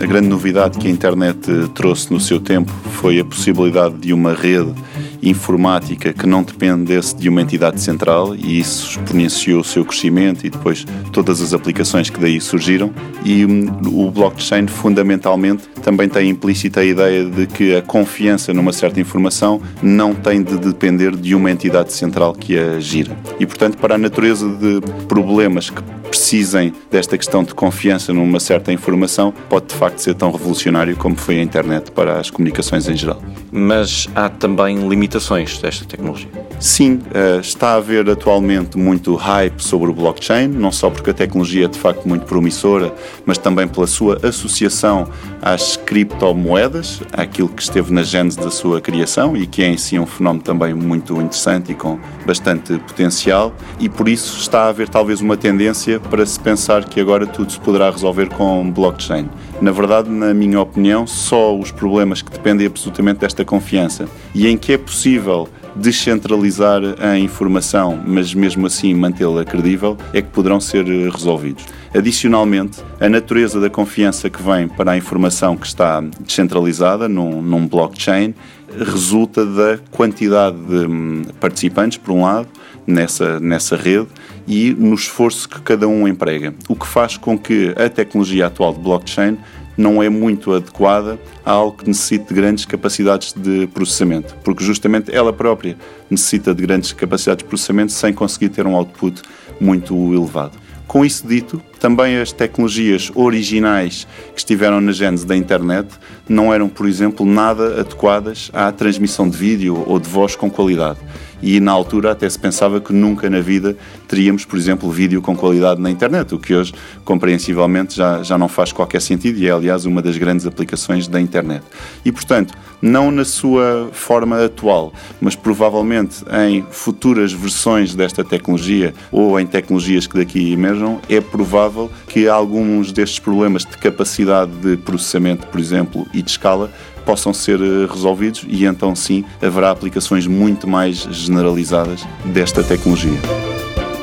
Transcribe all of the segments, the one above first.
A grande novidade que a internet trouxe no seu tempo foi a possibilidade de uma rede informática que não dependesse de uma entidade central e isso exponenciou o seu crescimento e depois todas as aplicações que daí surgiram. E hum, o blockchain, fundamentalmente, também tem implícita a ideia de que a confiança numa certa informação não tem de depender de uma entidade central que a gira. E, portanto, para a natureza de problemas que precisem desta questão de confiança numa certa informação, pode de facto ser tão revolucionário como foi a internet para as comunicações em geral. Mas há também limitações desta tecnologia. Sim, eh, está a haver atualmente muito hype sobre o blockchain, não só porque a tecnologia é de facto muito promissora, mas também pela sua associação às criptomoedas, àquilo que esteve na gênese da sua criação e que é em si um fenómeno também muito interessante e com bastante potencial, e por isso está a haver talvez uma tendência para se pensar que agora tudo se poderá resolver com blockchain. Na verdade, na minha opinião, só os problemas que dependem absolutamente desta confiança e em que é possível descentralizar a informação, mas mesmo assim mantê-la credível, é que poderão ser resolvidos. Adicionalmente, a natureza da confiança que vem para a informação que está descentralizada num, num blockchain resulta da quantidade de hum, participantes, por um lado, nessa, nessa rede e no esforço que cada um emprega, o que faz com que a tecnologia atual de blockchain não é muito adequada a algo que necessite de grandes capacidades de processamento, porque justamente ela própria necessita de grandes capacidades de processamento sem conseguir ter um output muito elevado. Com isso dito, também as tecnologias originais que estiveram na gênese da internet não eram, por exemplo, nada adequadas à transmissão de vídeo ou de voz com qualidade e na altura até se pensava que nunca na vida teríamos, por exemplo, vídeo com qualidade na internet, o que hoje, compreensivelmente, já, já não faz qualquer sentido e é, aliás, uma das grandes aplicações da internet. E, portanto, não na sua forma atual, mas provavelmente em futuras versões desta tecnologia ou em tecnologias que daqui emerjam, é provável que alguns destes problemas de capacidade de processamento, por exemplo, e de escala, possam ser eh, resolvidos e então sim haverá aplicações muito mais generalizadas desta tecnologia.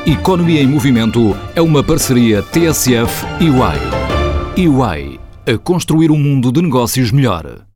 Economia em Movimento é uma parceria TSF e UI. UI a construir um mundo de negócios melhor.